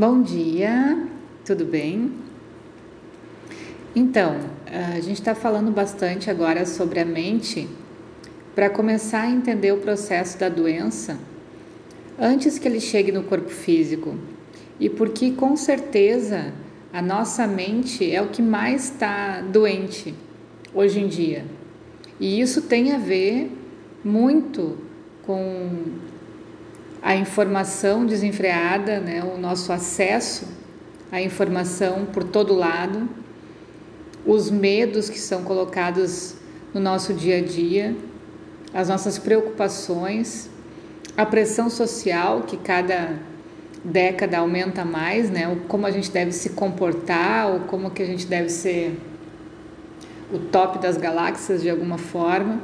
Bom dia, tudo bem? Então, a gente está falando bastante agora sobre a mente para começar a entender o processo da doença antes que ele chegue no corpo físico e porque com certeza a nossa mente é o que mais está doente hoje em dia e isso tem a ver muito com a informação desenfreada, né, o nosso acesso à informação por todo lado, os medos que são colocados no nosso dia a dia, as nossas preocupações, a pressão social que cada década aumenta mais, né, como a gente deve se comportar ou como que a gente deve ser o top das galáxias de alguma forma.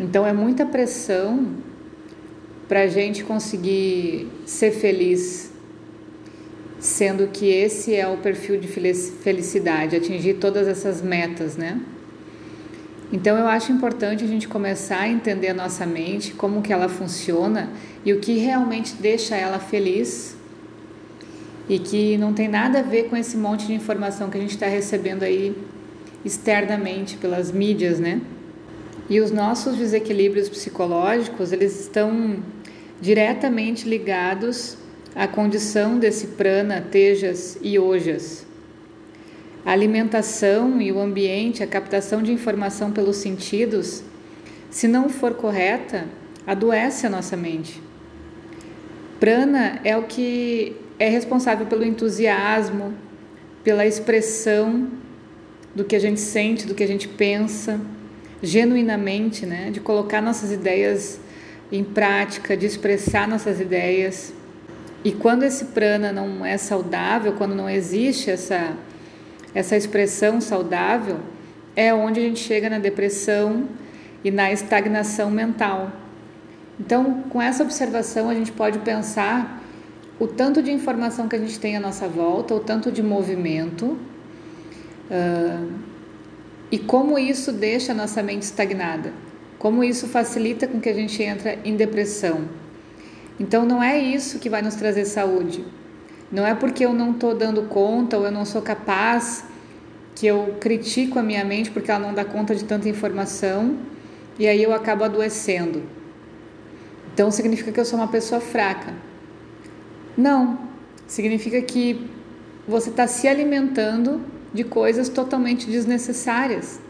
Então é muita pressão para a gente conseguir ser feliz, sendo que esse é o perfil de felicidade, atingir todas essas metas, né? Então eu acho importante a gente começar a entender a nossa mente, como que ela funciona e o que realmente deixa ela feliz e que não tem nada a ver com esse monte de informação que a gente está recebendo aí externamente pelas mídias, né? E os nossos desequilíbrios psicológicos, eles estão diretamente ligados à condição desse prana, tejas e ojas. A alimentação e o ambiente, a captação de informação pelos sentidos, se não for correta, adoece a nossa mente. Prana é o que é responsável pelo entusiasmo, pela expressão do que a gente sente, do que a gente pensa, genuinamente, né? de colocar nossas ideias em prática, de expressar nossas ideias. E quando esse prana não é saudável, quando não existe essa, essa expressão saudável, é onde a gente chega na depressão e na estagnação mental. Então, com essa observação, a gente pode pensar o tanto de informação que a gente tem à nossa volta, o tanto de movimento, uh, e como isso deixa a nossa mente estagnada. Como isso facilita com que a gente entre em depressão. Então não é isso que vai nos trazer saúde. Não é porque eu não estou dando conta ou eu não sou capaz que eu critico a minha mente porque ela não dá conta de tanta informação e aí eu acabo adoecendo. Então significa que eu sou uma pessoa fraca. Não, significa que você está se alimentando de coisas totalmente desnecessárias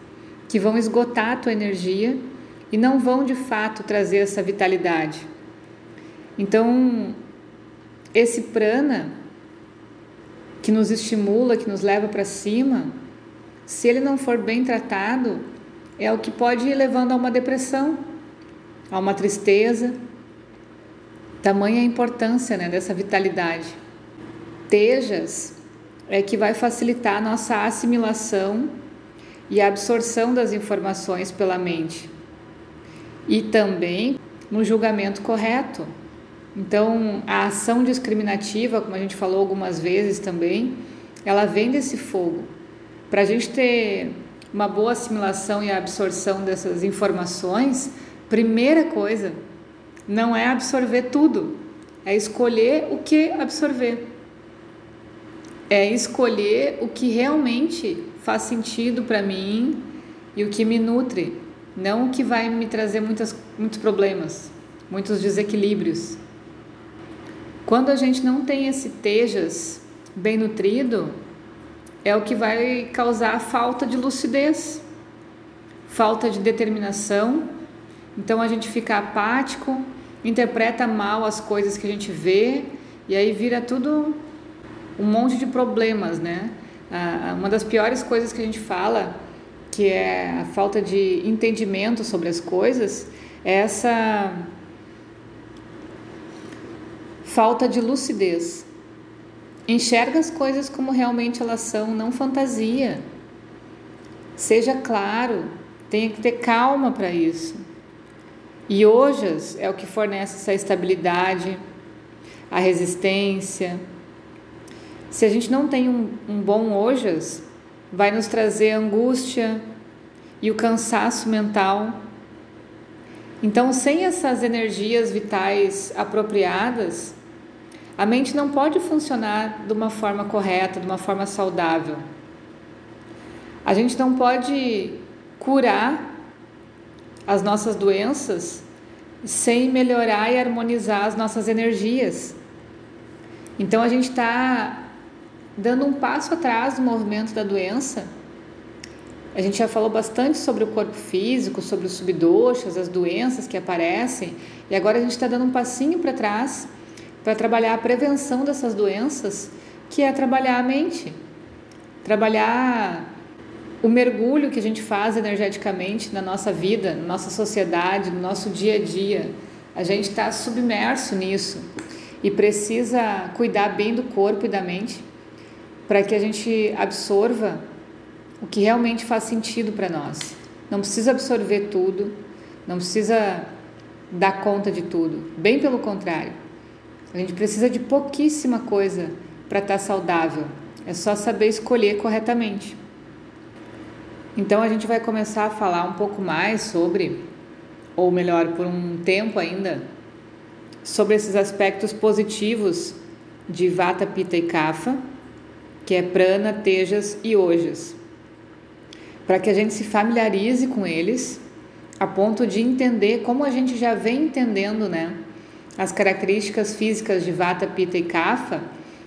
que vão esgotar a tua energia e não vão de fato trazer essa vitalidade. Então, esse prana que nos estimula, que nos leva para cima, se ele não for bem tratado, é o que pode ir levando a uma depressão, a uma tristeza. Tamanha a importância né, dessa vitalidade. Tejas é que vai facilitar a nossa assimilação e a absorção das informações pela mente e também no julgamento correto. Então, a ação discriminativa, como a gente falou algumas vezes também, ela vem desse fogo. Para a gente ter uma boa assimilação e absorção dessas informações, primeira coisa, não é absorver tudo, é escolher o que absorver. É escolher o que realmente faz sentido para mim e o que me nutre não o que vai me trazer muitas, muitos problemas, muitos desequilíbrios. Quando a gente não tem esse tejas bem nutrido, é o que vai causar falta de lucidez, falta de determinação. Então a gente fica apático, interpreta mal as coisas que a gente vê e aí vira tudo um monte de problemas, né? Uma das piores coisas que a gente fala que é a falta de entendimento sobre as coisas, é essa falta de lucidez. Enxerga as coisas como realmente elas são, não fantasia. Seja claro, tenha que ter calma para isso. E hoje é o que fornece essa estabilidade, a resistência. Se a gente não tem um, um bom hojas, vai nos trazer angústia e o cansaço mental. Então, sem essas energias vitais apropriadas, A mente não pode funcionar de uma forma correta, de uma forma saudável. A gente não pode curar as nossas doenças sem melhorar e harmonizar as nossas energias. Então a gente está dando um passo atrás no movimento da doença. A gente já falou bastante sobre o corpo físico, sobre os subdoxas, as doenças que aparecem, e agora a gente está dando um passinho para trás para trabalhar a prevenção dessas doenças, que é trabalhar a mente, trabalhar o mergulho que a gente faz energeticamente na nossa vida, na nossa sociedade, no nosso dia a dia. A gente está submerso nisso e precisa cuidar bem do corpo e da mente para que a gente absorva o que realmente faz sentido para nós. Não precisa absorver tudo, não precisa dar conta de tudo. Bem pelo contrário. A gente precisa de pouquíssima coisa para estar tá saudável. É só saber escolher corretamente. Então a gente vai começar a falar um pouco mais sobre, ou melhor, por um tempo ainda, sobre esses aspectos positivos de Vata, Pitta e Kapha, que é Prana, Tejas e Ojas, para que a gente se familiarize com eles, a ponto de entender como a gente já vem entendendo, né? As características físicas de Vata, Pitta e Kapha,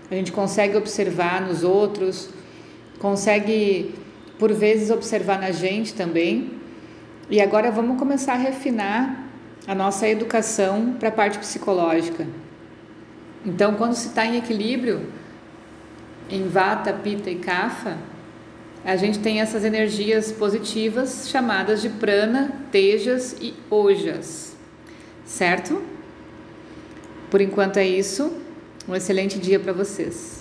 a gente consegue observar nos outros, consegue por vezes observar na gente também. E agora vamos começar a refinar a nossa educação para a parte psicológica. Então, quando se está em equilíbrio, em Vata, Pitta e Kapha, a gente tem essas energias positivas chamadas de Prana, Tejas e Ojas, certo? Por enquanto é isso. Um excelente dia para vocês.